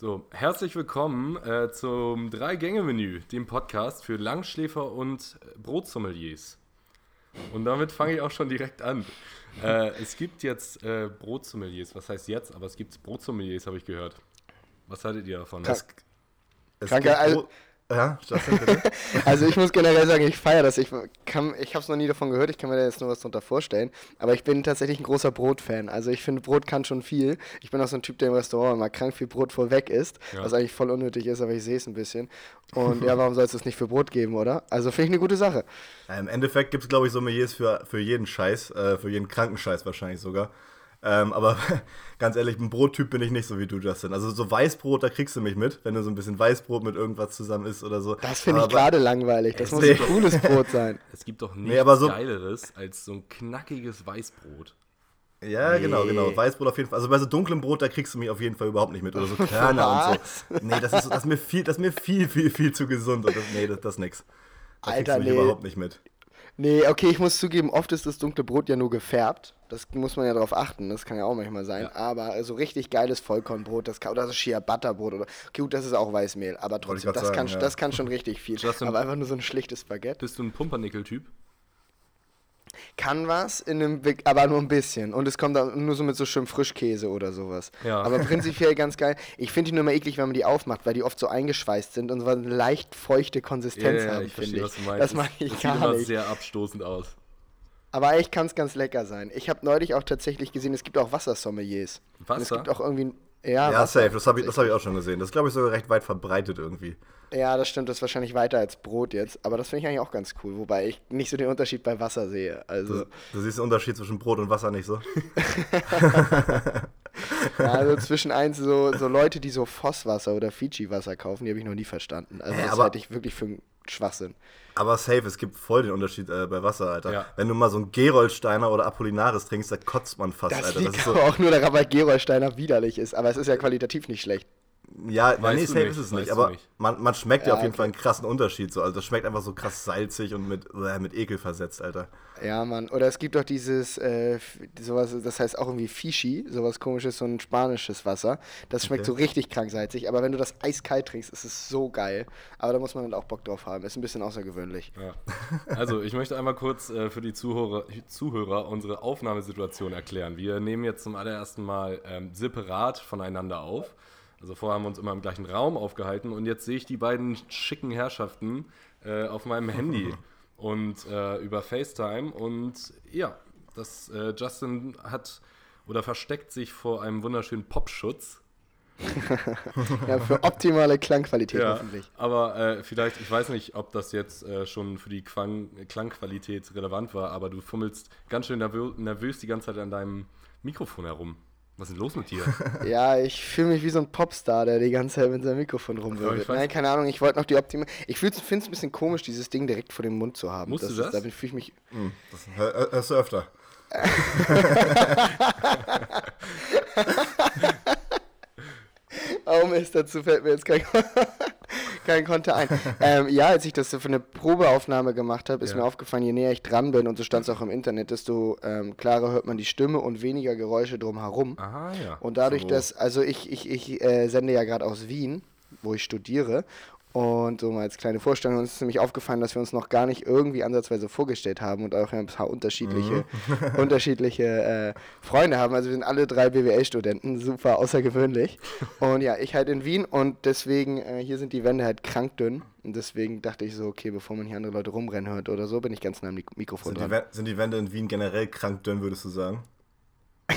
So, herzlich willkommen äh, zum Drei-Gänge-Menü, dem Podcast für Langschläfer und Brotsommeliers. Und damit fange ich auch schon direkt an. Äh, es gibt jetzt äh, Brotsommeliers, was heißt jetzt, aber es gibt Brotsommeliers, habe ich gehört. Was haltet ihr davon? Krank, Es Kranke, gibt also, Bro- ja, Justin, bitte. also ich muss generell sagen, ich feiere das. Ich, kann- ich habe es noch nie davon gehört, ich kann mir da jetzt nur was drunter vorstellen. Aber ich bin tatsächlich ein großer Brotfan. Also ich finde, Brot kann schon viel. Ich bin auch so ein Typ, der im Restaurant immer krank viel Brot vorweg isst, Ja. was eigentlich voll unnötig ist, aber ich sehe es ein bisschen. Und ja, warum soll es das nicht für Brot geben, oder? Also finde ich eine gute Sache. Ja, Im Endeffekt gibt es, glaube ich, Sommeliers für, für jeden Scheiß, äh, für jeden Krankenscheiß wahrscheinlich sogar. Ähm, aber ganz ehrlich, ein Brottyp bin ich nicht so wie du, Justin. Also so Weißbrot, da kriegst du mich mit, wenn du so ein bisschen Weißbrot mit irgendwas zusammen isst oder so. Das finde ich gerade langweilig. Das muss Nee. ein cooles Brot sein. Es gibt doch nichts Nee, aber so- Geileres als so ein knackiges Weißbrot. Ja, genau, Nee. genau. Weißbrot auf jeden Fall. Also bei so dunklem Brot, da kriegst du mich auf jeden Fall überhaupt nicht mit. Oder so Körner und so. Nee, das ist, das ist mir viel, das ist mir viel, viel, viel zu gesund. Und das, nee, das, das ist nix. Da Alter, kriegst du mich nee. überhaupt nicht mit. Nee, okay, ich muss zugeben, oft ist das dunkle Brot ja nur gefärbt. Das muss man ja darauf achten, das kann ja auch manchmal sein. Aber so richtig geiles Vollkornbrot, das kann, oder so Shea Butterbrot oder. Okay, gut, das ist auch Weißmehl, aber trotzdem, das, sagen, kann, ja. das kann schon richtig viel. Aber einfach nur so ein schlichtes Baguette. Bist du ein Pumpernickel-Typ? Kann was, in einem, aber nur ein bisschen. Und es kommt dann nur so mit so schön Frischkäse oder sowas. Ja. Aber prinzipiell ganz geil. Ich finde die nur immer eklig, wenn man die aufmacht, weil die oft so eingeschweißt sind und so eine leicht feuchte Konsistenz haben, ich finde ich. was du meinst. Das mag ich das gar sieht immer nicht. sehr abstoßend aus. Aber eigentlich kann es ganz lecker sein. Ich habe neulich auch tatsächlich gesehen, es gibt auch Wassersommeliers. Und es Wasser? gibt auch irgendwie. Ja, Ja, safe. Das habe ich, das hab ich auch schon gesehen. Das ist, glaube ich, sogar recht weit verbreitet irgendwie. ja, das stimmt. Das ist wahrscheinlich weiter als Brot jetzt. Aber das finde ich eigentlich auch ganz cool. Wobei ich nicht so den Unterschied bei Wasser sehe. Also, Du, du siehst den Unterschied zwischen Brot und Wasser nicht so. ja, also zwischen eins so, so Leute, die so Fosswasser oder Fiji-Wasser kaufen, die habe ich noch nie verstanden. Also, das halte ich wirklich für einen Schwachsinn. Aber safe, es gibt voll den Unterschied äh, bei Wasser, Alter. Ja. Wenn du mal so einen Gerolsteiner oder Apollinaris trinkst, da kotzt man fast, Das Alter. liegt Das ist so, aber auch nur daran, weil Gerolsteiner widerlich ist. Aber es ist ja qualitativ nicht schlecht. Ja, ja, Weißt nee, safe nicht, ist es nicht. Aber nicht. man, man schmeckt ja, Ja, auf jeden okay. Fall einen krassen Unterschied. So. Also das schmeckt einfach so krass salzig und mit, äh, mit Ekel versetzt, Alter. Ja, Mann. Oder es gibt auch dieses, äh, sowas, das heißt auch irgendwie Fischi, sowas komisches, so ein spanisches Wasser. Das schmeckt Okay. so richtig krank salzig, aber wenn du das eiskalt trinkst, ist es so geil. Aber da muss man dann auch Bock drauf haben. Ist ein bisschen außergewöhnlich. Ja. Also, ich möchte einmal kurz äh, für die Zuhörer, Zuhörer unsere Aufnahmesituation erklären. Wir nehmen jetzt zum allerersten Mal ähm, separat voneinander auf. Also vorher haben wir uns immer im gleichen Raum aufgehalten und jetzt sehe ich die beiden schicken Herrschaften äh, auf meinem Handy und äh, über FaceTime und ja, das äh, Justin hat oder versteckt sich vor einem wunderschönen Popschutz. Ja, für optimale Klangqualität hoffentlich. Aber äh, vielleicht, ich weiß nicht, ob das jetzt äh, schon für die Quang Klangqualität relevant war, aber du fummelst ganz schön nervö nervös die ganze Zeit an deinem Mikrofon herum. Was ist denn los mit dir? Ja, ich fühle mich wie so ein Popstar, der die ganze Zeit mit seinem Mikrofon rumwirbelt. Nein, keine Ahnung, ich wollte noch die optimale. Ich finde es ein bisschen komisch, dieses Ding direkt vor dem Mund zu haben. Musst du ist- das? Damit fühle ich mich. Hm, das hör- hör- hörst du öfter. Oh Mist, dazu fällt mir jetzt kein, kein Konter ein. ähm, ja, als ich das so für eine Probeaufnahme gemacht habe, ist Ja. mir aufgefallen, je näher ich dran bin, und so stand es auch im Internet, desto ähm, klarer hört man die Stimme und weniger Geräusche drumherum. Aha, ja. Und dadurch, So. dass, also ich, ich, ich äh, sende ja gerade aus Wien, wo ich studiere. Und so mal als kleine Vorstellung, uns ist nämlich aufgefallen, dass wir uns noch gar nicht irgendwie ansatzweise vorgestellt haben und auch ein paar unterschiedliche, unterschiedliche äh, Freunde haben. Also wir sind alle drei BWL-Studenten, super außergewöhnlich. Und ja, ich halt in Wien und deswegen, äh, hier sind die Wände halt krank dünn. Und deswegen dachte ich so, okay, bevor man hier andere Leute rumrennen hört oder so, bin ich ganz nah am Mik- Mikrofon Sind die, dran. Wä- sind die Wände in Wien generell krank dünn, würdest du sagen?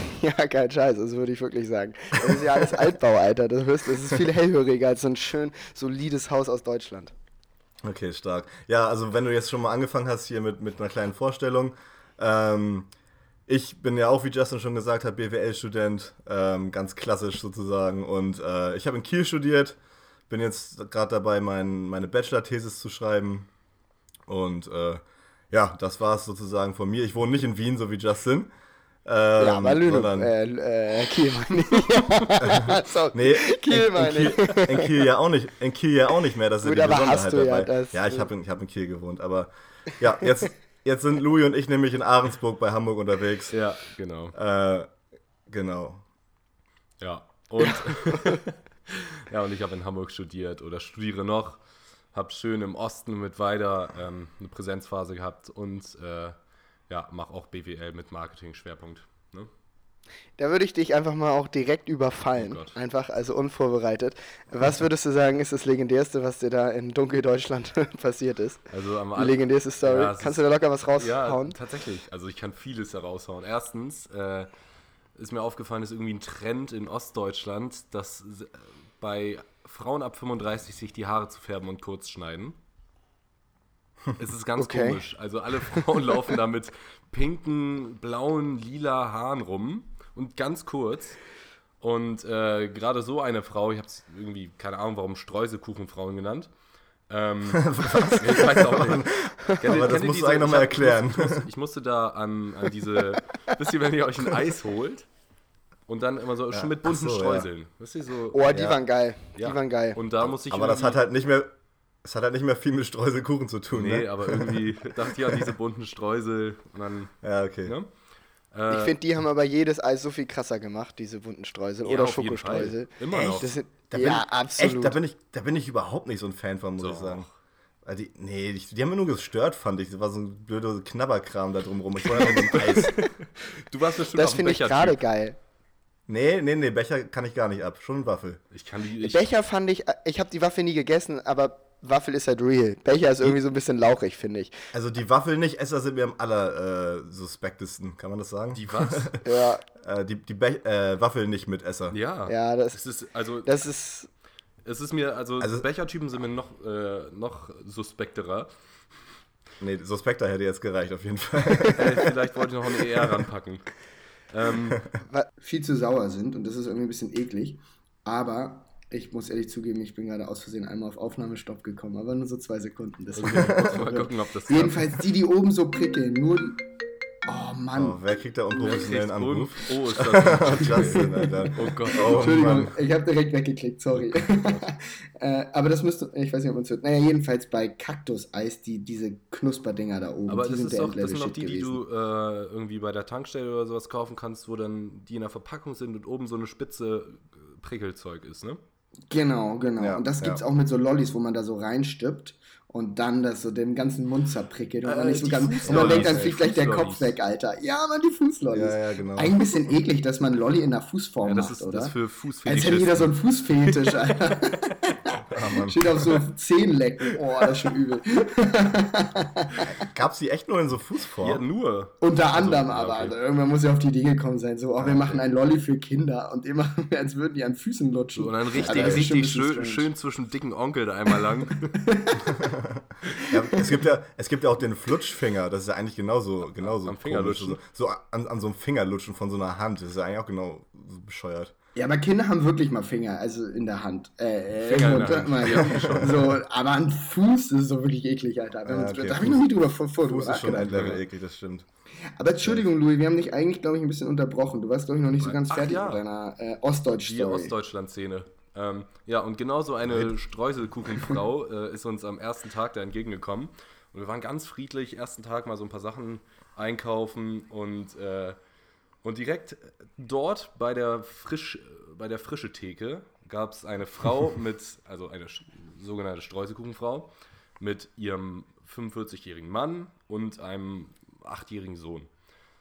Ja, kein Scheiß, das würde ich wirklich sagen. Das ist ja alles Altbau, Alter. Das, du, das ist viel hellhöriger als so ein schön solides Haus aus Deutschland. Okay, stark. Ja, also wenn du jetzt schon mal angefangen hast hier mit, mit einer kleinen Vorstellung. Ähm, ich bin ja auch, wie Justin schon gesagt hat, BWL-Student, ähm, ganz klassisch sozusagen. Und äh, ich habe in Kiel studiert, bin jetzt gerade dabei, mein, meine Bachelor-Thesis zu schreiben. Und äh, ja, das war es sozusagen von mir. Ich wohne nicht in Wien, so wie Justin. Ähm, ja, aber Lüneburg, sondern- äh, äh, Kiel meine ich. Sorry. Nee, Kiel in, in, meine ich. Kiel, in Kiel ja auch nicht. In Kiel ja auch nicht mehr. Das ist Gut, ja die Besonderheit ja dabei. das- ja, ich habe in, ich hab in Kiel gewohnt. Aber ja, jetzt, jetzt sind Louis und ich nämlich in Ahrensburg bei Hamburg unterwegs. Ja, genau. Äh, genau. Ja. Und Ja, und ich habe in Hamburg studiert oder studiere noch. Habe schön im Osten mit Weider ähm, eine Präsenzphase gehabt und äh, ja, mache auch BWL mit Marketing-Schwerpunkt. Ne? Da würde ich dich einfach mal auch direkt überfallen. Oh einfach, also unvorbereitet. Was würdest du sagen, ist das Legendärste, was dir da in Dunkeldeutschland passiert ist? Also am Die legendärste Story. Ja, Kannst du da locker was Ja, raushauen? tatsächlich. Also ich kann vieles da raushauen. Erstens äh, ist mir aufgefallen, ist irgendwie ein Trend in Ostdeutschland, dass äh, bei Frauen ab 35 sich die Haare zu färben und kurz schneiden. Es ist ganz Okay. komisch. Also alle Frauen laufen da mit pinken, blauen, lila Haaren rum und ganz kurz. Und äh, gerade so eine Frau, ich habe es irgendwie, keine Ahnung, warum Streuselkuchenfrauen genannt. Ähm, ich weiß auch nicht. Kennt Aber das musst du eigentlich noch mal ich hab- erklären. Ich musste, ich musste da an, an diese, wisst ihr, wenn ihr euch ein Eis holt und dann immer so schon mit bunten so, ja. Streuseln. Wisst ihr, so. Oh, die Ja. waren geil. ja. Die waren geil. Und da muss ich Aber das hat halt nicht mehr, es hat halt nicht mehr viel mit Streuselkuchen zu tun, Nee, ne? aber irgendwie dachte ich an diese bunten Streusel und dann, Ja, okay. ne? Ich Äh, finde, die haben aber jedes Eis so viel krasser gemacht, diese bunten Streusel Ja, oder Schokostreusel. Immer noch. Das sind, Da bin ja, ich, absolut. Echt, da bin, ich, da bin ich überhaupt nicht so ein Fan von, muss ich Doch. sagen. Weil die, nee, die, die haben mir nur gestört, fand ich. Das war so ein blöder Knabberkram da drumrum. Ich wollte einfach nur ein Eis. du warst bestimmt das finde ich gerade geil. Nee, nee, nee, Becher kann ich gar nicht ab. Schon Waffel. Ich kann die. Ich, Becher fand ich, ich habe die Waffel nie gegessen, aber Waffel ist halt real. Becher ist irgendwie so ein bisschen lauchig, finde ich. Also die Waffel nicht, Esser sind mir am aller äh, suspektesten, kann man das sagen? die was? Ja, äh, die die Be äh, Waffel nicht mit Esser. ja. ja, das, Es ist, also, das ist, es ist mir, also, Also- Bechertypen sind mir noch, äh, noch suspekterer. Nee, Suspekter hätte jetzt gereicht, auf jeden Fall. Äh, vielleicht wollte ich noch ein ER ranpacken. Ähm, viel zu sauer sind und das ist irgendwie ein bisschen eklig. Aber ich muss ehrlich zugeben, ich bin gerade aus Versehen einmal auf Aufnahmestopp gekommen, aber nur so zwei Sekunden. deswegen- okay, muss mal gucken, ob das Jedenfalls die, die oben so prickeln, nur. Oh Mann. Oh, wer kriegt da unprofessionellen Anruf? Oh, ist das denn, Alter? Oh Gott. Oh, Entschuldigung, Mann. ich habe direkt weggeklickt, sorry. äh, aber das müsste, ich weiß nicht, ob man es hört. Naja, jedenfalls bei Kaktuseis, die, diese Knusperdinger da oben, Aber die das, sind ist der doch, das sind doch die, die gewesen. du äh, irgendwie bei der Tankstelle oder sowas kaufen kannst, wo dann die in der Verpackung sind und oben so eine spitze äh, Prickelzeug ist, ne? Genau, genau. Ja, und das ja. gibt's auch mit so Lollis, wo man da so reinstippt und dann das so den ganzen Mund zerprickelt und, Äh, man, nicht so ganz, und man denkt, dann fliegt gleich der. Kopf weg, Alter. Ja, man, die Fußlollis. Ja, ja, genau. Eigentlich ein bisschen eklig, dass man Lolli in der Fußform Ja, das macht, ist oder? das für Als hätte jeder so einen Fußfetisch, Alter. Ah. Steht auf so Zehen lecken. Oh, das ist schon übel. Gab's die echt nur in so Fußform? Ja, nur. Unter anderem ja, aber. okay. Also irgendwann muss ja auf die Idee gekommen sein. So, oh, wir machen ein Lolli für Kinder und immer, als würden die an Füßen lutschen. So, und dann richtig, ein richtig schön, schön zwischen dicken Onkel da einmal lang. Ja, es, gibt ja, es gibt ja auch den Flutschfinger, das ist ja eigentlich genauso, genauso Am komisch. So, so an, an so einem Finger lutschen von so einer Hand, das ist ja eigentlich auch genau so bescheuert. Ja, aber Kinder haben wirklich mal Finger, also in der Hand. Äh, äh, Finger in der Hand. Mal, Ja, so, aber ein Fuß ist so wirklich eklig, Alter. Ja, man- okay, Da habe ich noch nie drüber vor, vor Fuß ist schon ein. Level eklig, das stimmt. Aber Entschuldigung, Louis, wir haben dich eigentlich, glaube ich, ein bisschen unterbrochen. Du warst, glaube ich, noch nicht so ganz Ach fertig ja. mit deiner äh, Die Ostdeutsch-Story. Ostdeutschland-Szene. Ähm, ja, und genauso eine Streuselkuchenfrau äh, ist uns am ersten Tag da entgegengekommen. Und wir waren ganz friedlich, ersten Tag mal so ein paar Sachen einkaufen und, äh, und direkt dort bei der, frisch, bei der frische Theke gab es eine Frau mit, also eine sogenannte Streuselkuchenfrau, mit ihrem 45-jährigen Mann und einem 8-jährigen Sohn.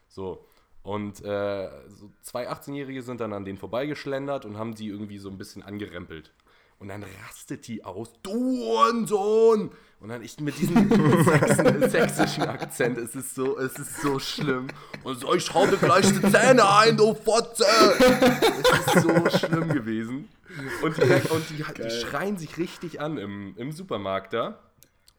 So. Und äh, so zwei 18-Jährige sind dann an denen vorbeigeschlendert und haben die irgendwie so ein bisschen angerempelt. Und dann rastet die aus, du Hurensohn! Und dann ich mit diesem sächsischen, sächsischen Akzent, es ist so, es ist so schlimm. Und so, ich schau dir gleich die Zähne ein, du Fotze! Es ist so schlimm gewesen. Und die, und die, die schreien sich richtig an im, im Supermarkt da.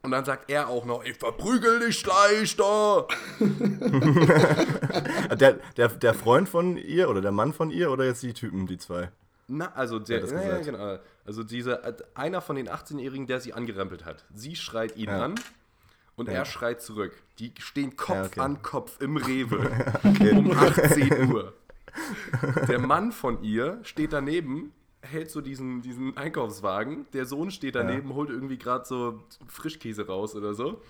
Und dann sagt er auch noch, ich verprügel dich gleich da! Der, der, der Freund von ihr oder der Mann von ihr oder jetzt die Typen, die zwei? Na, also der, ja, ja, genau. Also dieser, äh, einer von den 18-Jährigen, der sie angerempelt hat. Sie schreit ihn Ja. an und er schreit zurück. Die stehen Kopf okay. an Kopf im Rewe um 18 Uhr. Der Mann von ihr steht daneben, hält so diesen, diesen Einkaufswagen. Der Sohn steht daneben, holt irgendwie gerade so Frischkäse raus oder so.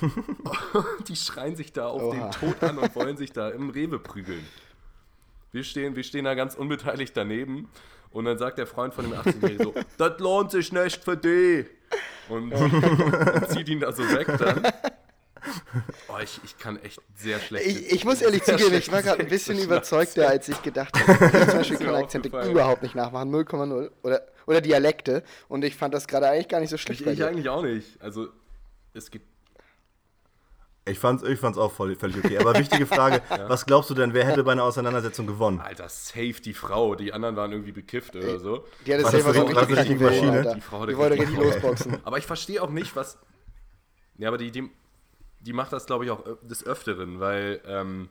Die schreien sich da auf Oha. den Tod an und wollen sich da im Rewe prügeln. Wir stehen, wir stehen da ganz unbeteiligt daneben Und dann sagt der Freund von dem 18-Jährigen so, das lohnt sich nicht für die. Und, und zieht ihn da so weg dann. Oh, ich, ich kann echt sehr schlecht. Ich, ich muss ehrlich zugeben, ich war gerade ein bisschen überzeugter, als ich gedacht habe. Ich kann zum Beispiel mir kann Akzente überhaupt nicht nachmachen, 0,0. Oder, oder Dialekte. Und ich fand das gerade eigentlich gar nicht so schlecht Ich, ich eigentlich auch nicht. Also, es gibt. Ich fand's, ich fand's auch voll, völlig okay. Aber wichtige Frage, was glaubst du denn, wer hätte bei einer Auseinandersetzung gewonnen? Alter, safe die Frau. Die anderen waren irgendwie bekifft oder so. Die hat War das das selber so richtig die Maschine? Alter. Die Frau hat Die wollte richtig richtig losboxen. Aber ich verstehe auch nicht, was. Ja, aber die, die, die macht das, glaube ich, auch des Öfteren, weil ähm,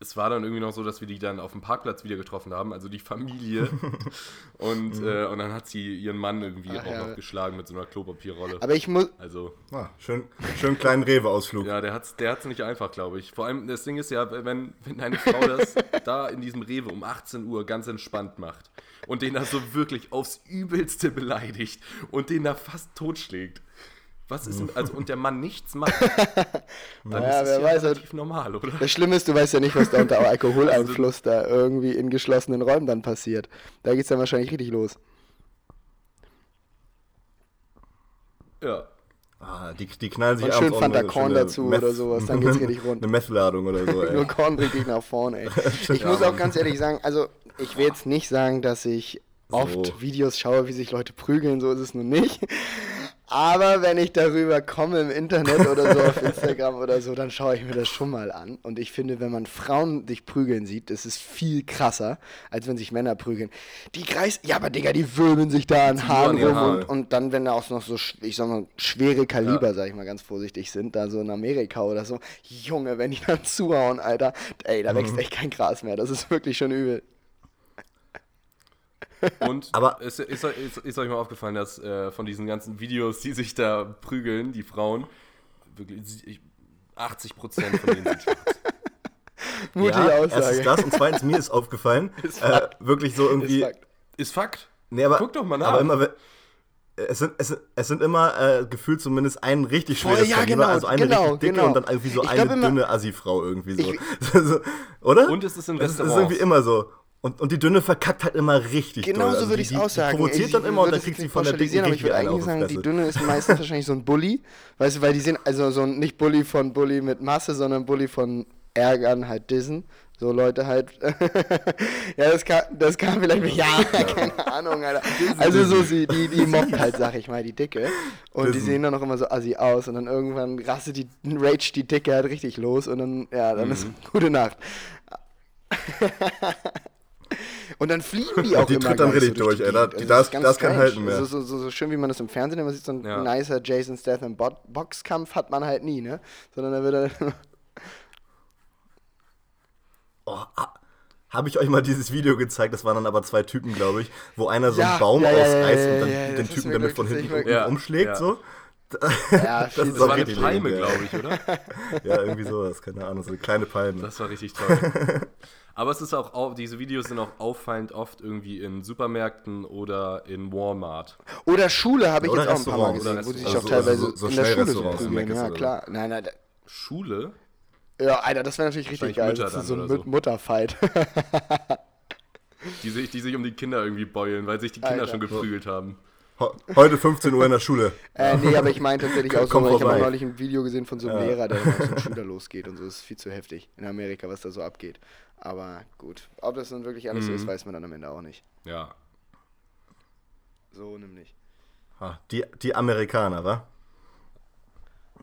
es war dann irgendwie noch so, dass wir die dann auf dem Parkplatz wieder getroffen haben, also die Familie. und, äh, und dann hat sie ihren Mann irgendwie Ach auch ja. noch geschlagen mit so einer Klopapierrolle. Aber ich muss, Also, Ah, schön, schön kleinen Rewe-Ausflug. ja, der hat's, der hat's nicht einfach, glaube ich. Vor allem, das Ding ist ja, wenn, wenn deine Frau das da in diesem Rewe um 18 Uhr ganz entspannt macht und den da so wirklich aufs Übelste beleidigt und den da fast totschlägt. Was ist, denn- also, und der Mann nichts macht, dann Naja, ist es wer ja weiß, relativ normal, oder? das Schlimme ist, du weißt ja nicht, was da unter Alkoholeinfluss da irgendwie in geschlossenen Räumen dann passiert. Da geht's dann wahrscheinlich richtig los. Ja. Ah, die, die knallen sich Und schön Fanta Korn dazu oder sowas, dann geht's richtig rund. Eine Messladung oder so, Nur ey. Korn richtig nach vorne, ey. Ich muss auch ganz ehrlich sagen, also ich will jetzt nicht sagen, dass ich oft So. Videos schaue, wie sich Leute prügeln, so ist es nun nicht. Aber wenn ich darüber komme im Internet oder so auf Instagram oder so, dann schaue ich mir das schon mal an. Und ich finde, wenn man Frauen sich prügeln sieht, das ist viel krasser, als wenn sich Männer prügeln. Die kreis, ja, aber Digga, die wirbeln sich da an Haaren rum Haaren. und, und dann, wenn da auch noch so, ich sag mal, schwere Kaliber, sag ich mal ganz vorsichtig sind, da so in Amerika oder so, Junge, wenn die dann zuhauen, Alter, ey, da Mhm. wächst echt kein Gras mehr. Das ist wirklich schon übel. Und Aber- ist, ist, ist, ist euch mal aufgefallen, dass äh, von diesen ganzen Videos, die sich da prügeln, die Frauen, wirklich ich- 80 Prozent von denen sind schwarz. Mutige ja, Aussage. Erstens das und zweitens mir ist aufgefallen, äh, wirklich so irgendwie. Ist Fakt. Ist Fakt. Nee, aber, Guck doch mal nach. Aber immer, es sind, es, sind- es sind immer äh, gefühlt zumindest ein richtig Voll, schweres ja, Kaliber, genau, also eine genau, richtig dicke genau. und dann irgendwie so Ich eine immer- dünne Assi-Frau irgendwie so. Ich- so. Oder? Und es ist in das ist Restaurants. irgendwie immer so. Und, und die dünne verkackt halt immer richtig Genau so Also würde die- ich die- es auch sagen. Die provoziert Ich dann immer und dann kriegt sie von der dicken aber ich würde eigentlich die sagen, die. Dünne ist meistens wahrscheinlich so ein Bully. Weißt du, weil die sind, also so ein, nicht Bully von Bully mit Masse, sondern Bully von Ärgern, halt Dissen. So Leute halt. ja, das kann, das kann vielleicht. Ja, keine Ahnung, Alter. Also so sie, die, die mobbt halt, sag ich mal, die Dicke. Und die Dissen. sehen dann auch immer so assi aus. Und dann irgendwann rastet die, rage die Dicke halt richtig los. Und dann, ja, dann ist gute Nacht. Und dann fliegen die auch Die immer tritt dann richtig so durch, die ey. Da- die- Also da das ist- ganz da ist kein strange. Halten mehr. Also so, so, so schön, wie man das im Fernsehen immer sieht, so ein Ja. nicer Jason Statham Bo Boxkampf hat man halt nie, ne? Sondern da wird er... Oh, ah, habe ich euch mal dieses Video gezeigt, das waren dann aber zwei Typen, glaube ich, wo einer so Ja, einen Baum ja, ja, ausreißt ja, und dann ja, ja, den das Typen damit von hinten Ja, umschlägt, ja. so. Ja, Das Das war eine Palme, glaube ich, oder? Ja, irgendwie sowas, keine Ahnung, so eine kleine Palme. Das war richtig toll. Aber es ist auch, au- diese Videos sind auch auffallend oft irgendwie in Supermärkten oder in Walmart. Oder Schule habe ich Oder jetzt auch ein paar Mal gesehen, wo sie sich Also auch teilweise so- so in der Schule so prügeln. Ja, klar. Nein, nein, da- Schule? ja, Alter, das wäre natürlich richtig geil. Wahrscheinlich Das ist Mütter so ein so. Mutterfight. Die sich, die sich um die Kinder irgendwie beulen, weil sich die Kinder Alter. schon geprügelt haben. Heute 15 Uhr in der Schule. äh, nee, aber ich meine tatsächlich auch so, ich habe neulich ein Video gesehen von so einem Ja. Lehrer, der dann auf so einen Schüler losgeht und so. Das ist viel zu heftig in Amerika, was da so abgeht. Aber gut, ob das nun wirklich alles so Mhm. ist, weiß man dann am Ende auch nicht. Ja. So nämlich. Ah, Die, die Amerikaner, wa?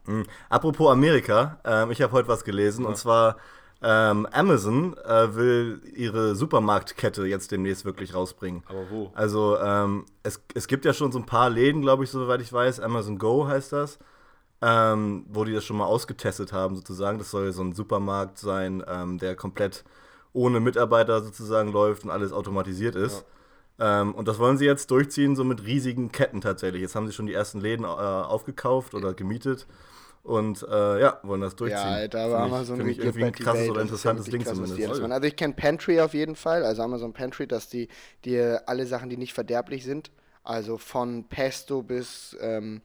Mhm. Apropos Amerika, ähm, ich habe heute was gelesen und zwar ähm, Amazon äh, will ihre Supermarktkette jetzt demnächst wirklich rausbringen. Aber wo? Also ähm, es, es gibt ja schon so ein paar Läden, glaube ich, soweit ich weiß. Amazon Go heißt das. Ähm, wo die das schon mal ausgetestet haben, sozusagen. Das soll so ein Supermarkt sein, ähm, der komplett ohne Mitarbeiter sozusagen läuft und alles automatisiert ist. Ähm, und das wollen sie jetzt durchziehen, so mit riesigen Ketten tatsächlich. Jetzt haben sie schon die ersten Läden äh, aufgekauft oder gemietet und äh, ja, wollen das durchziehen. Ja, aber ich- Amazon find ich irgendwie ein bald die krasses Welt. oder interessantes Ding zumindest. Also ich kenne Pantry auf jeden Fall, also Amazon Pantry, dass die dir alle Sachen, die nicht verderblich sind, also von Pesto bis ähm,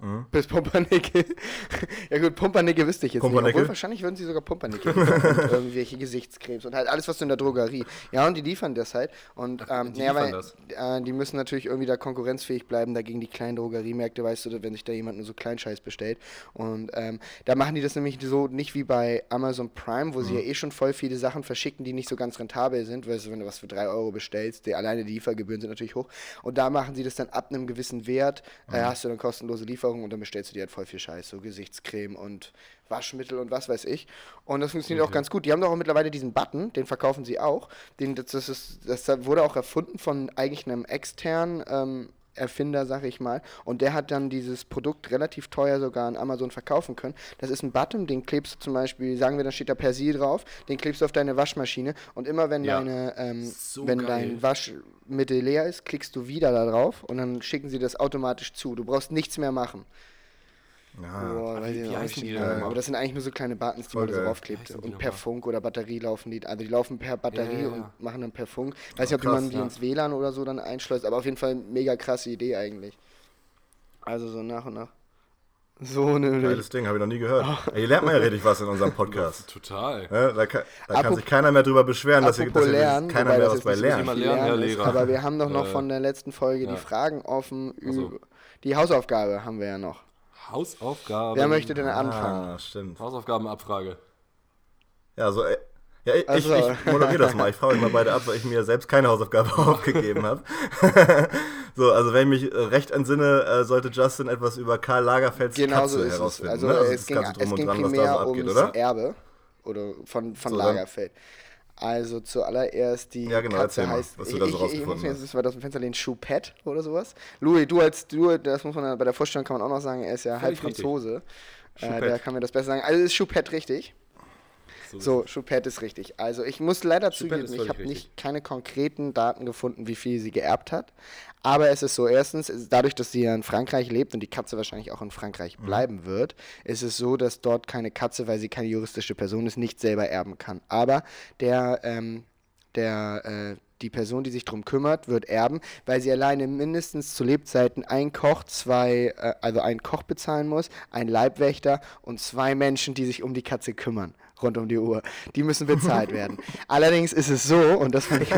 mhm. bis Pumpernickel. ja gut, Pumpernickel wüsste ich jetzt nicht. Obwohl, wahrscheinlich würden sie sogar Pumpernickel und irgendwelche Gesichtscremes und halt alles, was du in der Drogerie. Ja, und die liefern das halt. Und ähm, die, ja, weil, äh, die müssen natürlich irgendwie da konkurrenzfähig bleiben dagegen die kleinen Drogeriemärkte, weißt du, wenn sich da jemand nur so Kleinscheiß bestellt. Und ähm, da machen die das nämlich so nicht wie bei Amazon Prime, wo mhm. sie ja eh schon voll viele Sachen verschicken, die nicht so ganz rentabel sind, weil wenn du was für 3 Euro bestellst, die, alleine die Liefergebühren sind natürlich hoch. Und da machen sie das dann ab einem gewissen Wert, äh, mhm. äh, hast du dann kostenlose Lieferung und dann bestellst du dir halt voll viel Scheiß, so Gesichtscreme und Waschmittel und was weiß ich. Und das funktioniert okay. auch ganz gut. Die haben doch auch mittlerweile diesen Button, den verkaufen sie auch. Den, das, ist, das wurde auch erfunden von eigentlich einem externen ähm, Erfinder, sag ich mal. Und der hat dann dieses Produkt relativ teuer sogar an Amazon verkaufen können. Das ist ein Button, den klebst du zum Beispiel, sagen wir, da steht da Persil drauf, den klebst du auf deine Waschmaschine und immer wenn ja. deine, ähm, so wenn geil. dein Waschmittel leer ist, klickst du wieder da drauf und dann schicken sie das automatisch zu. Du brauchst nichts mehr machen. Ja, Boah, weiß ich wie heißen die denn? Aber das sind eigentlich nur so kleine Buttons, die man da so draufklebt. Und per Funk oder Batterie laufen die. Also die laufen per Batterie ja, ja, und machen dann per Funk. Ich weiß nicht, ob man die ins WLAN oder so dann einschleust, aber auf jeden Fall mega krasse Idee eigentlich. Also so nach und nach. So eine. Geiles Ding, habe ich noch nie gehört. Oh. Hier lernt man ja richtig was in unserem Podcast. Total. Ja, da, kann, da kann, sich keiner mehr drüber beschweren, dass, ihr, dass lernen, keiner mehr was bei lernt. lernen ist, aber wir haben doch noch äh, von der letzten Folge ja. die Fragen offen. So. Die Hausaufgabe haben wir ja noch. Hausaufgaben. Wer möchte denn anfangen? Ah, stimmt. Hausaufgabenabfrage. Ja, so, äh, ja, ich, also. ich, ich moderiere das mal. Ich frage euch mal beide ab, weil ich mir selbst keine Hausaufgabe aufgegeben habe. so, also wenn ich mich recht entsinne, äh, sollte Justin etwas über Karl Lagerfelds genau Katze so herausfinden. Es. Also, ne? also es ging, es ging primär so abgeht, ums oder? Erbe oder von, von so, Lagerfeld. Also zuallererst die ja, genau, Katze heißt, was du da so ich, ich, ich muss mir jetzt aus dem Fenster lehnen, Choupette oder sowas. Louis, du als du, das muss man bei der Vorstellung kann man auch noch sagen, er ist ja halb Franzose. Äh, der kann mir das besser sagen. Also ist Choupette richtig. So, so Choupette ist richtig. Also ich muss leider Choupette zugeben, ich habe nicht keine konkreten Daten gefunden, wie viel sie geerbt hat. Aber es ist so, erstens, dadurch, dass sie ja in Frankreich lebt und die Katze wahrscheinlich auch in Frankreich mhm. bleiben wird, ist es so, dass dort keine Katze, weil sie keine juristische Person ist, nicht selber erben kann. Aber der, ähm, der, äh, die Person, die sich darum kümmert, wird erben, weil sie alleine mindestens zu Lebzeiten ein Koch, zwei, äh, also einen Koch bezahlen muss, einen Leibwächter und zwei Menschen, die sich um die Katze kümmern rund um die Uhr. Die müssen bezahlt werden. Allerdings ist es so, und das fand ich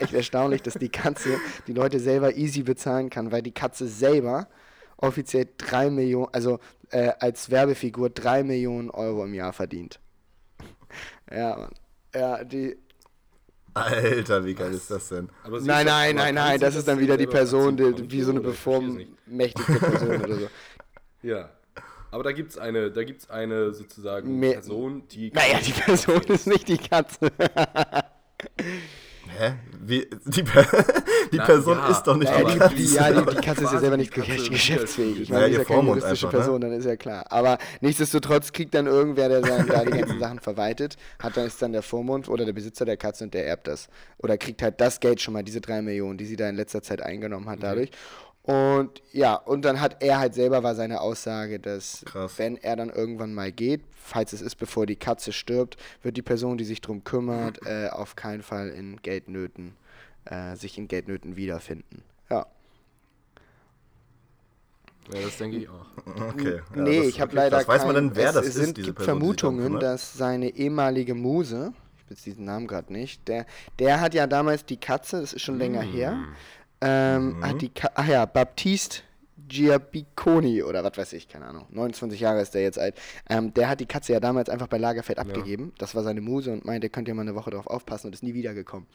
echt erstaunlich, dass die Katze die Leute selber easy bezahlen kann, weil die Katze selber offiziell drei Millionen, also äh, als Werbefigur drei Millionen Euro im Jahr verdient. Ja, Mann. Ja, die. Alter, wie geil Was? ist das denn? nein, nein, nein, nein, das ist dann wieder die Person, die, wie so eine bevormächtigte Person oder so. Ja. Aber da gibt es eine, da gibt's eine sozusagen Mehr, Person, die. Naja, die Person ist nicht die Katze. Hä? Wie, die, per die Na, Person ja, ist doch nicht naja, die, Katze. Die, ja, die, die Katze ist ja selber nicht geschäftsfähig. Ich meine, ja, ist ja keine juristische einfach, ne? Person, ne? dann ist ja klar. Aber nichtsdestotrotz kriegt dann irgendwer, der dann da die ganzen Sachen verwaltet, hat dann ist dann der Vormund oder der Besitzer der Katze und der erbt das. Oder kriegt halt das Geld schon mal, diese drei Millionen, die sie da in letzter Zeit eingenommen hat, dadurch. Und ja, und dann hat er halt selber war seine Aussage, dass Krass. wenn er dann irgendwann mal geht, falls es ist, bevor die Katze stirbt, wird die Person, die sich darum kümmert, äh, auf keinen Fall in Geldnöten, äh, sich in Geldnöten wiederfinden. Ja. Ja, das denke ich auch. Okay. Ja, nee, ich habe leider Was weiß man denn, wer es, das es sind, ist? gibt Person, Vermutungen, dass seine ehemalige Muse, ich weiß diesen Namen gerade nicht, der, der hat ja damals die Katze, das ist schon mm. länger her, ähm, mhm. hat die, Ka ach ja, Baptiste Giabiconi oder was weiß ich, keine Ahnung. 29 Jahre ist der jetzt alt. Ähm, der hat die Katze ja damals einfach bei Lagerfeld abgegeben. Ja. Das war seine Muse und meinte, könnt ihr mal eine Woche darauf aufpassen und ist nie wiedergekommen.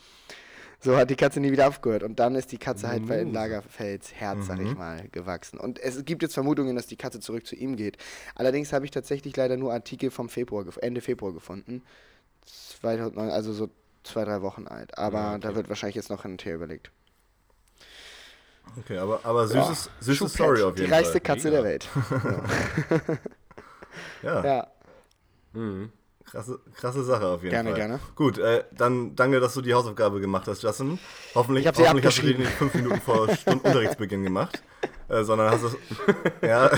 So hat die Katze nie wieder aufgehört. Und dann ist die Katze halt bei Lagerfelds Herz, mhm. sag ich mhm. mal, gewachsen. Und es gibt jetzt Vermutungen, dass die Katze zurück zu ihm geht. Allerdings habe ich tatsächlich leider nur Artikel vom Februar, Ende Februar gefunden. 2009, also so zwei, drei Wochen alt. Aber ja, okay. da wird wahrscheinlich jetzt noch ein Tier überlegt. Okay, aber, aber süßes, ja. süße Story auf jeden Fall. Die reichste Katze Mega. der Welt. ja. ja. Mhm. Krasse, krasse Sache auf jeden gerne, Fall. Gerne, gerne. Gut, äh, dann danke, dass du die Hausaufgabe gemacht hast, Justin. Hoffentlich, hoffentlich hast du die nicht fünf Minuten vor Unterrichtsbeginn gemacht, äh, sondern hast du. ja,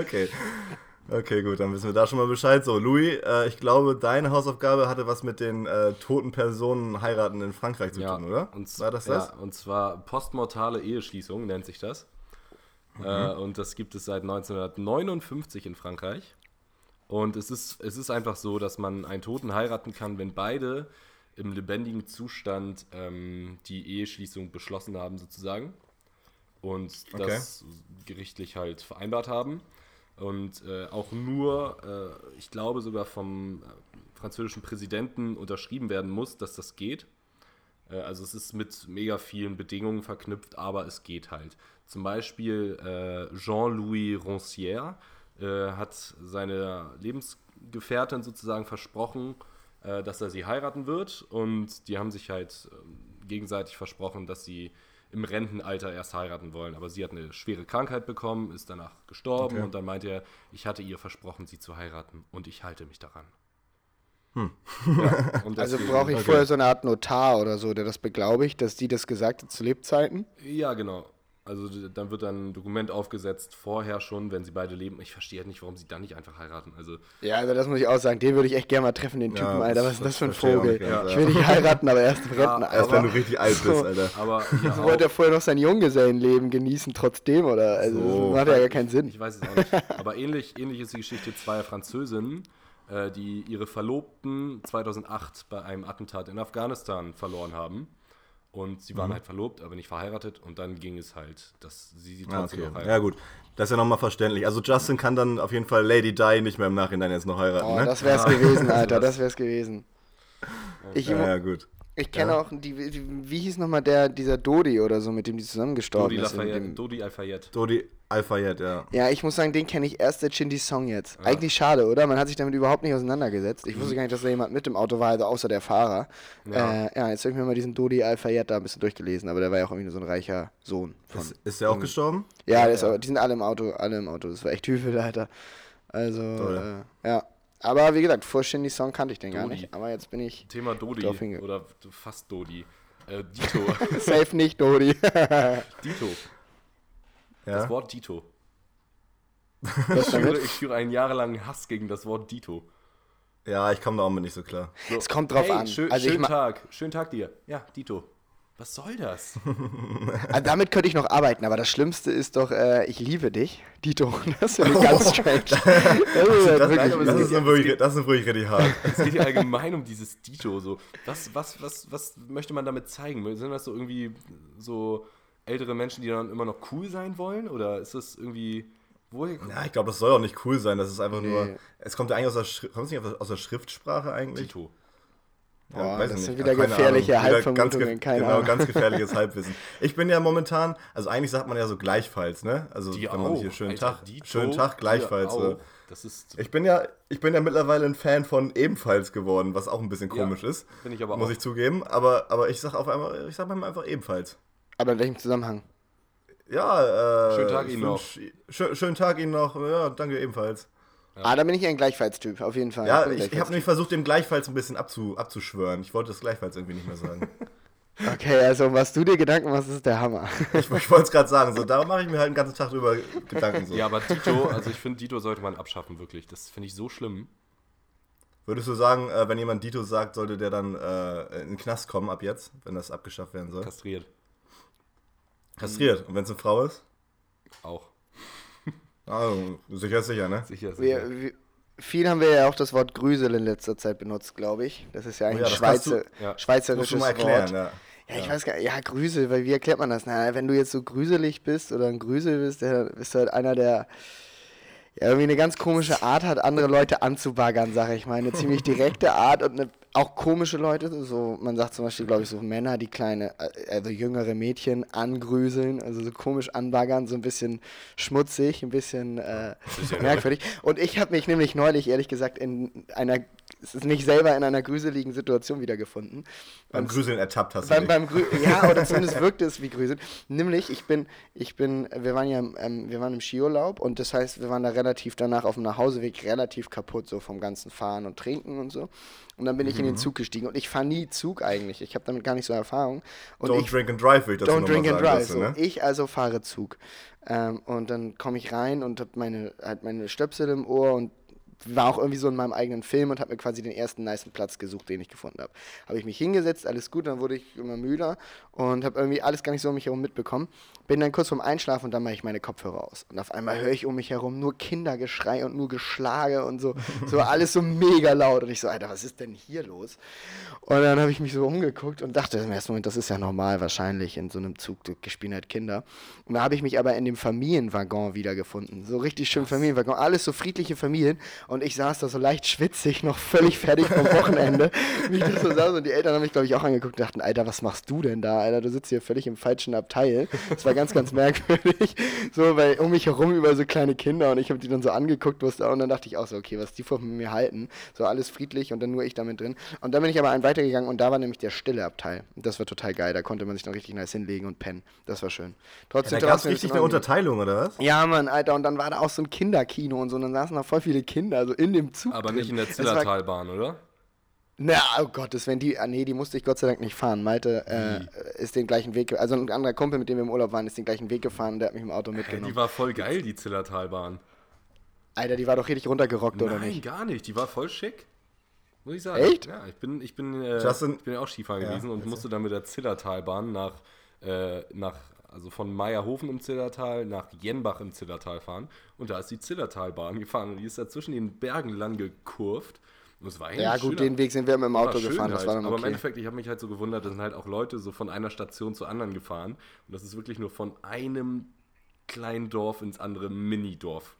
okay. Okay, gut, dann wissen wir da schon mal Bescheid. So, Louis, äh, ich glaube, deine Hausaufgabe hatte was mit den äh, toten Personen heiraten in Frankreich zu ja, tun, oder? Und, War das das? Ja, und zwar postmortale Eheschließung nennt sich das. Äh, und das gibt es seit 1959 in Frankreich. Und es ist, es ist einfach so, dass man einen Toten heiraten kann, wenn beide im lebendigen Zustand ähm, die Eheschließung beschlossen haben, sozusagen. Und das gerichtlich halt vereinbart haben. Und äh, auch nur, äh, ich glaube sogar vom äh, französischen Präsidenten unterschrieben werden muss, dass das geht. Äh, also es ist mit mega vielen Bedingungen verknüpft, aber es geht halt. Zum Beispiel äh, Jean-Louis Roncière äh, hat seine Lebensgefährtin sozusagen versprochen, dass er sie heiraten wird. Und die haben sich halt ähm, gegenseitig versprochen, dass sie im Rentenalter erst heiraten wollen. Aber sie hat eine schwere Krankheit bekommen, ist danach gestorben Okay. und dann meinte er, ich hatte ihr versprochen, sie zu heiraten und ich halte mich daran. Hm. Ja, und Also brauche ich Okay. vorher so eine Art Notar oder so, der das beglaubigt, dass die das gesagt hat zu Lebzeiten. Ja, genau. Also d- dann wird dann ein Dokument aufgesetzt, vorher schon, wenn sie beide leben. Ich verstehe halt nicht, warum sie dann nicht einfach heiraten. Also Ja, also das muss ich auch sagen. Den würde ich echt gerne mal treffen, den Ja, Typen, Alter. das- Was ist das für ein Vogel? nicht Ich ja. will dich heiraten, aber erst im Ja, Rentenalter. Erst wenn du richtig alt bist, Alter. Aber hier So wollte er vorher noch sein Junggesellenleben genießen, trotzdem, oder? Also, So. das macht ja gar keinen Sinn. ich weiß es auch nicht. Aber ähnlich, ähnlich ist die Geschichte zweier Französinnen, äh, die ihre Verlobten 2008 bei einem Attentat in Afghanistan verloren haben. Und sie Mhm. waren halt verlobt, aber nicht verheiratet. Und dann ging es halt, dass sie sie Ah, trotzdem okay. noch heiraten. Ja, gut. Das ist ja nochmal verständlich. Also Justin kann dann auf jeden Fall Lady Di nicht mehr im Nachhinein jetzt noch heiraten, Oh, ne? das wär's Ja. gewesen, Alter. Das wär's gewesen. Ich, ja, ja, gut. ich kenne Ja. auch, die, die, wie hieß nochmal der, dieser Dodi oder so, mit dem die zusammen gestorben Dodi ist. in Lafayette. dem- Dodi Alfayette. Dodi Alfayette, ja. Ja, ich muss sagen, den kenne ich erst seit Shindy Song jetzt. Eigentlich schade, oder? Man hat sich damit überhaupt nicht auseinandergesetzt. Ich wusste gar nicht, dass da jemand mit im Auto war, also außer der Fahrer. Ja, Ja. äh, ja jetzt habe ich mir mal diesen Dodi Alfayette da ein bisschen durchgelesen, aber der war ja auch irgendwie nur so ein reicher Sohn. Von, Ist, ist der auch gestorben? ja, der ist die sind alle im Auto, alle im Auto. Das war echt Hüfel, Alter. Also, äh, ja. Aber wie gesagt, vor Shindy Song kannte ich den gar Dodi. nicht. Aber jetzt bin ich Thema Dodi. Oder fast Dodi. Äh, Dito. safe nicht Dodi. Dito. Ja. Das Wort Dito. Ich führe, ich führe einen jahrelangen Hass gegen das Wort Dito. Ja, ich komme da auch mit nicht so klar. So, Es kommt drauf hey, an. Schön, Also schönen Tag. Schönen Tag dir. Ja, Dito. Was soll das? Also damit könnte ich noch arbeiten, aber das Schlimmste ist doch, äh, ich liebe dich, Dito. Das ich ganz strange. Ist ist das ist wirklich richtig hart. Es geht ja allgemein um dieses Dito. So. Was, was, was, was möchte man damit zeigen? Sind das so irgendwie so ältere Menschen, die dann immer noch cool sein wollen? Oder ist das irgendwie. Woher Ja, ich glaube, das soll auch nicht cool sein. Das ist einfach Nee. nur. Es kommt ja eigentlich aus der, Schri- kommt es nicht aus der Schriftsprache eigentlich? Dito? Boah, weiß das ich sind nicht. wieder keine gefährliche Ahnung. Wieder Halbvermutungen, ganz, keine Genau, Ahnung. ganz gefährliches Halbwissen. Ich bin ja momentan, also eigentlich sagt man ja so gleichfalls, ne? Also Die wenn man auch. hier schönen Alter, Tag, Dito, schönen Tag gleichfalls. So. auch. Das ist. Ich bin ja, ich bin ja mittlerweile ein Fan von ebenfalls geworden, was auch ein bisschen Ja, komisch ist. bin ich aber muss auch. ich zugeben. Aber, aber ich sag auf einmal, ich sag manchmal einfach ebenfalls. Aber in welchem Zusammenhang? Ja, äh, Schönen Tag Ihnen noch. Schön, schönen Tag Ihnen noch. Ja, danke ebenfalls. Ah, da bin ich ein Gleichfalls-Typ, auf jeden Fall. Ja, ich, ich habe nämlich versucht, dem gleichfalls ein bisschen abzu, abzuschwören. Ich wollte das gleichfalls irgendwie nicht mehr sagen. Okay, also was du dir Gedanken machst, ist der Hammer. ich ich wollte es gerade sagen. So, darum mache ich mir halt den ganzen Tag drüber Gedanken. So. Ja, aber Dito, also ich finde, Dito sollte man abschaffen, wirklich. Das finde ich so schlimm. Würdest du sagen, äh, wenn jemand Dito sagt, sollte der dann äh, in den Knast kommen ab jetzt, wenn das abgeschafft werden soll? Kastriert. Kastriert. Und wenn es eine Frau ist? Auch. Ah, sicher ist sicher, ne? Sicher, sicher. Wir, wir, viel haben wir ja auch das Wort Grüsel in letzter Zeit benutzt, glaube ich. Das ist ja eigentlich Oh ja, ein Schweizer, du- ja. Schweizerisches mal erklären, Wort. ja. Ja, ich weiß gar nicht. Ja, Grüsel, weil wie erklärt man das? Na, wenn du jetzt so grüselig bist oder ein Grüsel bist, dann bist du halt einer, der ja, irgendwie eine ganz komische Art hat, andere Leute anzubaggern, sage ich mal. Eine ziemlich direkte Art und eine, auch komische Leute. So, man sagt zum Beispiel, glaube ich, so Männer, die kleine, äh, also jüngere Mädchen angrüseln, also so komisch anbaggern, so ein bisschen schmutzig, ein bisschen äh, merkwürdig. Und ich habe mich nämlich neulich, ehrlich gesagt, in einer, es ist nicht selber in einer grüseligen Situation wiedergefunden. Beim Und Grüseln ertappt hast du beim, dich. beim Grü ja, oder zumindest wirkte es wie Grüße. Nämlich, ich bin, ich bin, wir waren ja, im, ähm, wir waren im Skiurlaub und das heißt, wir waren da relativ danach auf dem Nachhauseweg relativ kaputt, so vom ganzen Fahren und Trinken und so. Und dann bin ich in Mhm. den Zug gestiegen und ich fahre nie Zug eigentlich. Ich habe damit gar nicht so Erfahrung. Und Don't ich, drink and drive, würde ich dazu Don't drink and drive. dazu, So. ne? Ich also fahre Zug. Ähm, und dann komme ich rein und habe meine, halt meine Stöpsel im Ohr und war auch irgendwie so in meinem eigenen Film und habe mir quasi den ersten niceen Platz gesucht, den ich gefunden habe. Habe ich mich hingesetzt, alles gut, dann wurde ich immer müder und habe irgendwie alles gar nicht so um mich herum mitbekommen. Bin dann kurz vorm Einschlafen und dann mache ich meine Kopfhörer aus. Und auf einmal höre ich um mich herum nur Kindergeschrei und nur Geschlage und so, so alles so mega laut. Und ich so, Alter, was ist denn hier los? Und dann habe ich mich so umgeguckt und dachte im ersten Moment, das ist ja normal wahrscheinlich in so einem Zug, du gespielt halt Kinder. Und da habe ich mich aber in dem Familienwaggon wiedergefunden. So richtig schön Familienwaggon, alles so friedliche Familien. Und ich saß da so leicht schwitzig, noch völlig fertig vom Wochenende. wie ich das so saß. Und die Eltern haben mich, glaube ich, auch angeguckt und dachten, Alter, was machst du denn da, Alter? Du sitzt hier völlig im falschen Abteil. Das war ganz, ganz merkwürdig. So, weil um mich herum über so kleine Kinder und ich habe die dann so angeguckt, wusste und dann dachte ich auch so, okay, was die vor mir halten. So alles friedlich und dann nur ich damit drin. Und dann bin ich aber ein weitergegangen und da war nämlich der stille Abteil. Und das war total geil. Da konnte man sich dann richtig nice hinlegen und pennen. Das war schön. Trotzdem Ja, da gab es richtig eine. Unterteilung, oder was? Ja, Mann, Alter, und dann war da auch so ein Kinderkino und so, und dann saßen da voll viele Kinder, also in dem Zug. Aber drin. nicht in der Zillertalbahn, oder? Na, oh Gott, das wenn die, ah, nee, die musste ich Gott sei Dank nicht fahren. Malte äh, ist den gleichen Weg, also ein anderer Kumpel, mit dem wir im Urlaub waren, ist den gleichen Weg gefahren der hat mich im Auto mitgenommen. Die war voll geil, die Zillertalbahn. Alter, die war doch richtig runtergerockt, oder Nein, nicht? gar nicht. Die war voll schick. Muss ich sagen. Echt? Ja, ich bin, ich bin, äh, Justin- ich bin ja auch Skifahren Ja, gewesen und musste dann mit der Zillertalbahn nach, äh, nach, also von Meierhofen im Zillertal nach Jenbach im Zillertal fahren. Und da ist die Zillertalbahn gefahren und die ist da zwischen den Bergen lang gekurvt. Und es war eigentlich Ja, gut, schöner- den Weg sind wir im war Auto gefahren, halt. dann Aber im okay. Endeffekt, ich habe mich halt so gewundert, da sind halt auch Leute so von einer Station zur anderen gefahren. Und das ist wirklich nur von einem kleinen Dorf ins andere Minidorf.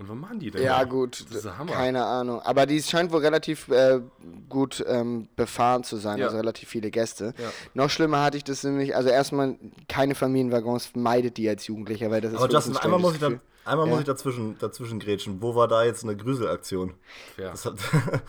Und was machen die denn? Ja, da? gut, Das ist Hammer. keine Ahnung. Aber die scheint wohl relativ äh, gut ähm, befahren zu sein, Ja. also relativ viele Gäste. Ja. Noch schlimmer hatte ich das nämlich, also erstmal keine Familienwaggons, meidet die als Jugendlicher, weil das ist Aber wirklich Justin, ein einmal muss ich, da, einmal muss Ja. ich dazwischen, dazwischen grätschen. Wo war da jetzt eine Grüselaktion? Ja. Das hat,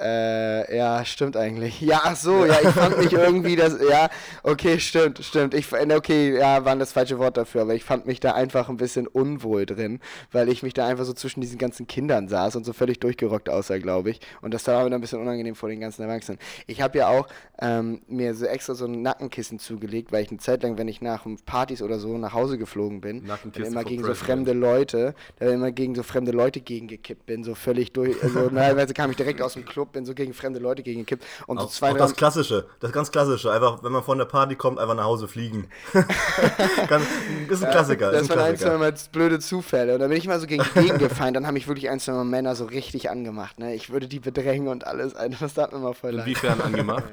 Äh, ja, stimmt eigentlich. Ja, ach so, ja, ich fand mich irgendwie das, ja, okay, stimmt, stimmt. Ich, äh, okay, ja, war das falsche Wort dafür, aber ich fand mich da einfach ein bisschen unwohl drin, weil ich mich da einfach so zwischen diesen ganzen Kindern saß und so völlig durchgerockt aussah, glaube ich. Und das war mir ein bisschen unangenehm vor den ganzen Erwachsenen. Ich habe ja auch ähm, mir so extra so ein Nackenkissen zugelegt, weil ich eine Zeit lang, wenn ich nach Partys oder so nach Hause geflogen bin, dann immer gegen so fremde Leute, da immer gegen so fremde Leute gegengekippt bin, so völlig durch, also teilweise kam ich direkt aus dem Club, bin so gegen fremde Leute gegengekippt und so auch, zwei, auch das Klassische, das ganz Klassische. Einfach, wenn man von der Party kommt, einfach nach Hause fliegen. ganz, ist ein Klassiker. das waren ein, zwei. Mal blöde Zufälle und da bin ich mal so gegen die gegengefallen, dann haben mich wirklich ein, zwei Mal Männer so richtig angemacht, ne, ich würde die bedrängen und alles, das tat mir mal voll leid. Inwiefern angemacht?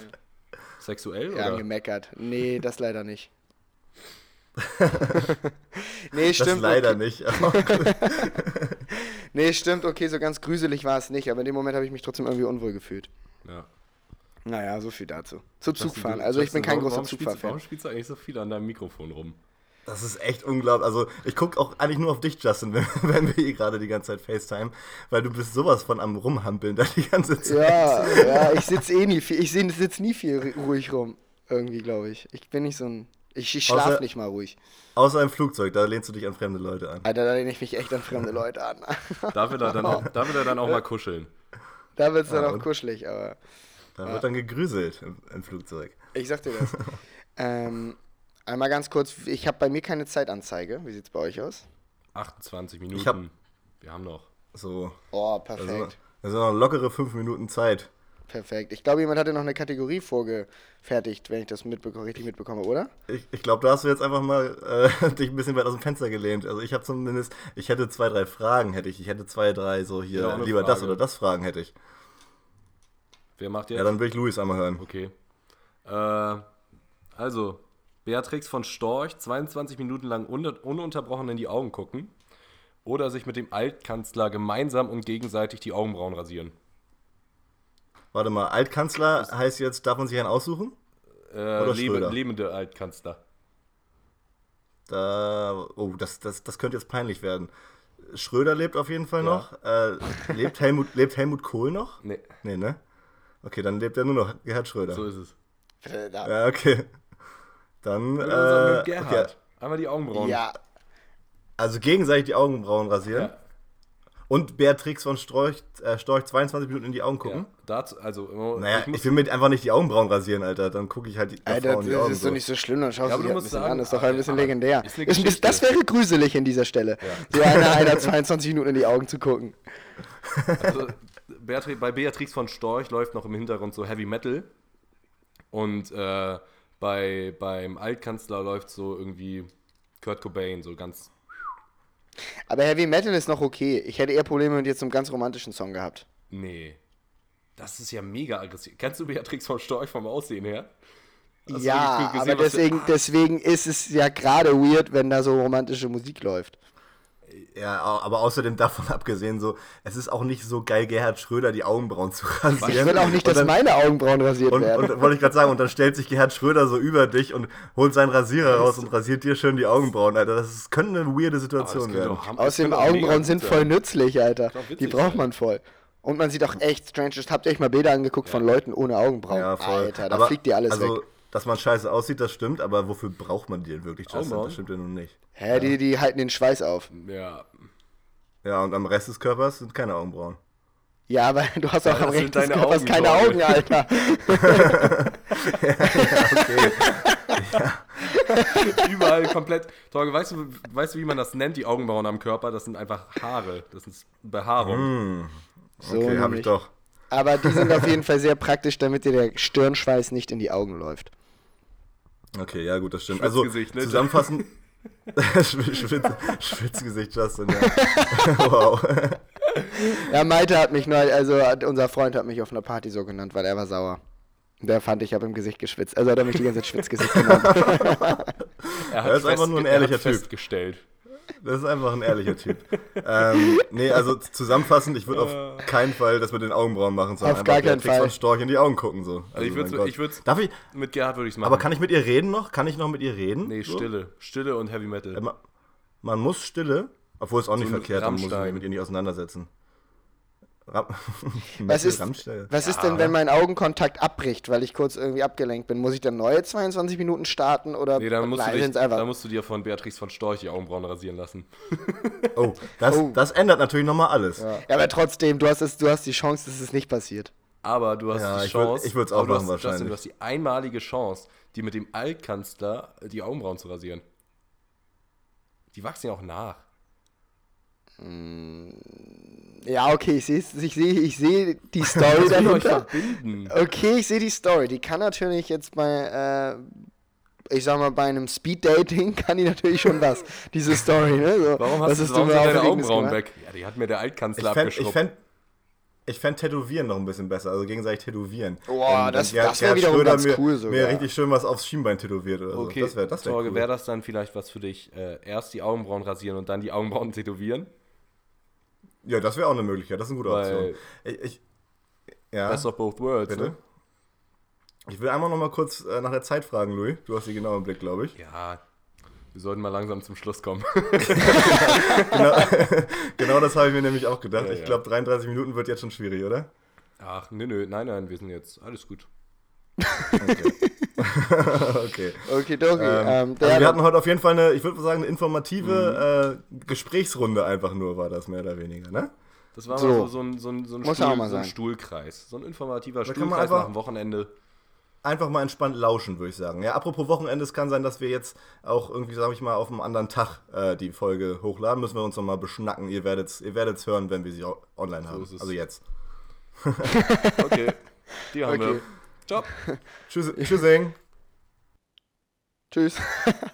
Sexuell Ja, oder? gemeckert. Nee, das leider nicht. nee, Das stimmt. leider okay. nicht. Nee, stimmt, okay, so ganz gruselig war es nicht, aber in dem Moment habe ich mich trotzdem irgendwie unwohl gefühlt. Ja. Naja, so viel dazu. Zu Zugfahren. du- Also ich bin kein warum- großer Zugfahrfan. Warum spielst du eigentlich so viel an deinem Mikrofon rum? Das ist echt unglaublich. Also ich gucke auch eigentlich nur auf dich, Justin, wenn, wenn wir hier gerade die ganze Zeit FaceTime, weil du bist sowas von am Rumhampeln da die ganze Zeit. Ja, ja, ich sitze eh nie viel. Ich sitze nie viel ru- ruhig rum. Irgendwie, glaube ich. Ich bin nicht so ein. Ich, ich schlafe Außer- nicht mal ruhig. Außer im Flugzeug, da lehnst du dich an fremde Leute an. Alter, da lehne ich mich echt an fremde Leute an. Da will er dann auch, da will er dann auch mal kuscheln. da wird es dann Ja, auch kuschelig, aber Da wird dann gegrüselt im, im Flugzeug. ich sag dir das. ähm, einmal ganz kurz, ich habe bei mir keine Zeitanzeige. Wie sieht's bei euch aus? 28 Minuten. Ich hab- Wir haben noch. So. Oh, Also, perfekt. das sind noch lockere fünf Minuten Zeit. Perfekt. Ich glaube, jemand hatte noch eine Kategorie vorgefertigt, wenn ich das mitbeko richtig mitbekomme, oder? Ich, ich glaube, da hast du jetzt einfach mal äh, dich ein bisschen weit aus dem Fenster gelehnt. Also ich habe zumindest, ich hätte zwei, drei Fragen hätte ich. Ich hätte zwei, drei so hier, Ja, lieber das Frage. oder das Fragen hätte ich. Wer macht jetzt? Ja, dann will ich Luis einmal hören. Okay. Äh, also, Beatrix von Storch 22 Minuten lang un ununterbrochen in die Augen gucken oder sich mit dem Altkanzler gemeinsam und gegenseitig die Augenbrauen rasieren. Warte mal, Altkanzler heißt jetzt, darf man sich einen aussuchen? Äh, Oder lebe, lebende Altkanzler. Da, oh, das, das, das könnte jetzt peinlich werden. Schröder lebt auf jeden Fall Ja. noch. Äh, lebt, Helmut, lebt Helmut Kohl noch? Nee, Nee, ne? Okay, dann lebt er nur noch Gerhard Schröder. so ist es. Ja, okay. Dann, äh, Gerhard. okay. Einmal die Augenbrauen. Ja, Also gegenseitig die Augenbrauen rasieren. Ja. Und Beatrix von Storch, äh, Storch 22 Minuten in die Augen gucken. Ja, dazu, also, immer- Naja, ich ich, will mir einfach nicht die Augenbrauen rasieren, Alter. Dann gucke ich halt die der Alter, Frau in die das Augen. ist doch nicht so schlimm, dann schaust Ja, du dir ein musst bisschen sagen, an, das ist doch ein bisschen legendär. ist eine Das, das, das wäre gruselig an dieser Stelle. So einer, einer 22 Minuten in die Augen zu gucken. Also, Beatri bei Beatrix von Storch läuft noch im Hintergrund so Heavy Metal. Und äh, bei, beim Altkanzler läuft so irgendwie Kurt Cobain, so ganz. Aber Heavy Metal ist noch okay. Ich hätte eher Probleme mit jetzt einem ganz romantischen Song gehabt. Nee. Das ist ja mega aggressiv. Kennst du Beatrix von Storch vom Aussehen her? Hast du ja, gesehen, aber deswegen, deswegen ist es ja gerade weird, wenn da so romantische Musik läuft. Ja, aber außerdem davon abgesehen, so, es ist auch nicht so geil, Gerhard Schröder die Augenbrauen zu rasieren. Ich will auch nicht, Und dass dann- meine Augenbrauen rasiert Und, werden. und wollte ich gerade sagen, und dann stellt sich Gerhard Schröder so über dich und holt seinen Rasierer raus und rasiert dir schön die Augenbrauen, Alter. Das ist, könnte eine weirde Situation werden. Außerdem auch mega Augenbrauen sind voll nützlich, Alter. Auch Die witzig braucht man voll. Und man sieht auch echt strange. Habt ihr euch mal Bilder angeguckt von Leuten ohne Augenbrauen? Ja, voll. Alter, da Aber, fliegt dir alles also, weg. Dass man scheiße aussieht, das stimmt, aber wofür braucht man die denn wirklich, Justin? Das stimmt ja nun nicht. Hä, die, die halten den Schweiß auf. Ja. Ja, und am Rest des Körpers sind keine Augenbrauen. Ja, aber du hast auch das am Recht des Körpers Augen, keine. Augen, Alter. Okay. Überall komplett. Torge, weißt du, weißt du, wie man das nennt, die Augenbrauen am Körper? Das sind einfach Haare. Das ist Behaarung. So okay, habe nämlich. ich doch. Aber die sind auf jeden Fall sehr praktisch, damit dir der Stirnschweiß nicht in die Augen läuft. Okay, ja gut, das stimmt. Also Schwitzgesicht, ne? zusammenfassend. Schwitz, Schwitz, Schwitzgesicht, Justin, ja. wow. Ja, Malte hat mich neu, also unser Freund hat mich auf einer Party so genannt, weil er war sauer. Der fand, ich habe im Gesicht geschwitzt. Also hat er mich die ganze Zeit Schwitzgesicht genannt. Er Er ist einfach nur ein er ehrlicher hat Typ. festgestellt. Das ist einfach ein ehrlicher Typ. ähm, nee, also zusammenfassend, ich würde auf keinen Fall das mit den Augenbrauen machen, sondern Auf gar keinen Fall. von Storch in die Augen gucken. So. Also ich mein würde ich würd's, Darf ich, mit Gerhard würde ich es machen. aber kann ich mit ihr reden noch? Kann ich noch mit ihr reden? Nee, So? Stille. Stille und Heavy Metal. Äh, ma- Man muss Stille, obwohl es auch nicht So mit verkehrt, dann muss ich mich Rammstein. mit ihr nicht auseinandersetzen. Ram Was ist, Rammstein? was ist denn, wenn mein Augenkontakt abbricht, weil ich kurz irgendwie abgelenkt bin? Muss ich dann neue 22 Minuten starten oder Nee, dann musst, du dich, dann musst du dir von Beatrix von Storch die Augenbrauen rasieren lassen. Oh, das, Oh. das ändert natürlich nochmal alles. ja, aber trotzdem, du hast, es, du hast die Chance, dass es nicht passiert. Aber du hast Ja, die Chance. ich würd's auch aber du machen hast, Justin, wahrscheinlich. du hast die einmalige Chance, die mit dem Altkanzler die Augenbrauen zu rasieren. Die wachsen ja auch nach. Ja, okay, ich sehe ich seh, ich seh die Story Das dahinter. verbinden. Okay, ich sehe die Story. Die kann natürlich jetzt bei, äh, ich sag mal, bei einem Speed-Dating kann die natürlich schon was. Diese Story, ne? So, Warum was hast du warum mir sind deine Augenbrauen gemacht? weg? Ja, die hat mir der Altkanzler Ich fände ich abgeschrubbt. fänd, ich fänd Tätowieren noch ein bisschen besser, also gegenseitig tätowieren. Boah, Wenn- das- Gerhard- das wär Gerhard wiederum Schröder ganz mir, cool sogar. Mir richtig schön was aufs Schienbein tätowiert oder okay, so. Das wäre das wär Torge, cool. wäre das dann vielleicht was für dich? Äh, erst die Augenbrauen rasieren und dann die Augenbrauen tätowieren? Ja, das wäre auch eine Möglichkeit, das ist eine gute Option. Ich, ich, ja, Best of both worlds, bitte. ne? Ich will einmal noch mal kurz äh, nach der Zeit fragen, Louis. Du hast die genau im Blick, glaube ich. Ja, wir sollten mal langsam zum Schluss kommen. Genau, genau das habe ich mir nämlich auch gedacht. Ja, ich glaube, 33 Minuten wird jetzt schon schwierig, oder? Ach, nö, nö, nein, nein, wir sind jetzt, alles gut. Okay. okay. Okay, Dogi. Ähm, Ähm, also wir hatten heute auf jeden Fall eine, ich würde sagen, eine informative äh, Gesprächsrunde einfach nur, war das mehr oder weniger, ne? Das war So. mal so, so ein, so ein, so ein, Stuhl, so ein. Stuhlkreis. So ein informativer kann man Stuhlkreis einfach- nach dem Wochenende. Einfach mal entspannt lauschen, würde ich sagen. Ja, apropos Wochenende, es kann sein, dass wir jetzt auch irgendwie, sage ich mal, auf einem anderen Tag äh, die Folge hochladen. Müssen wir uns nochmal beschnacken. Ihr werdet es ihr werdet's hören, wenn wir sie online haben. Also jetzt. Okay, die haben Okay. wir. Ciao. Tschüss, tschüssing. Tschüss.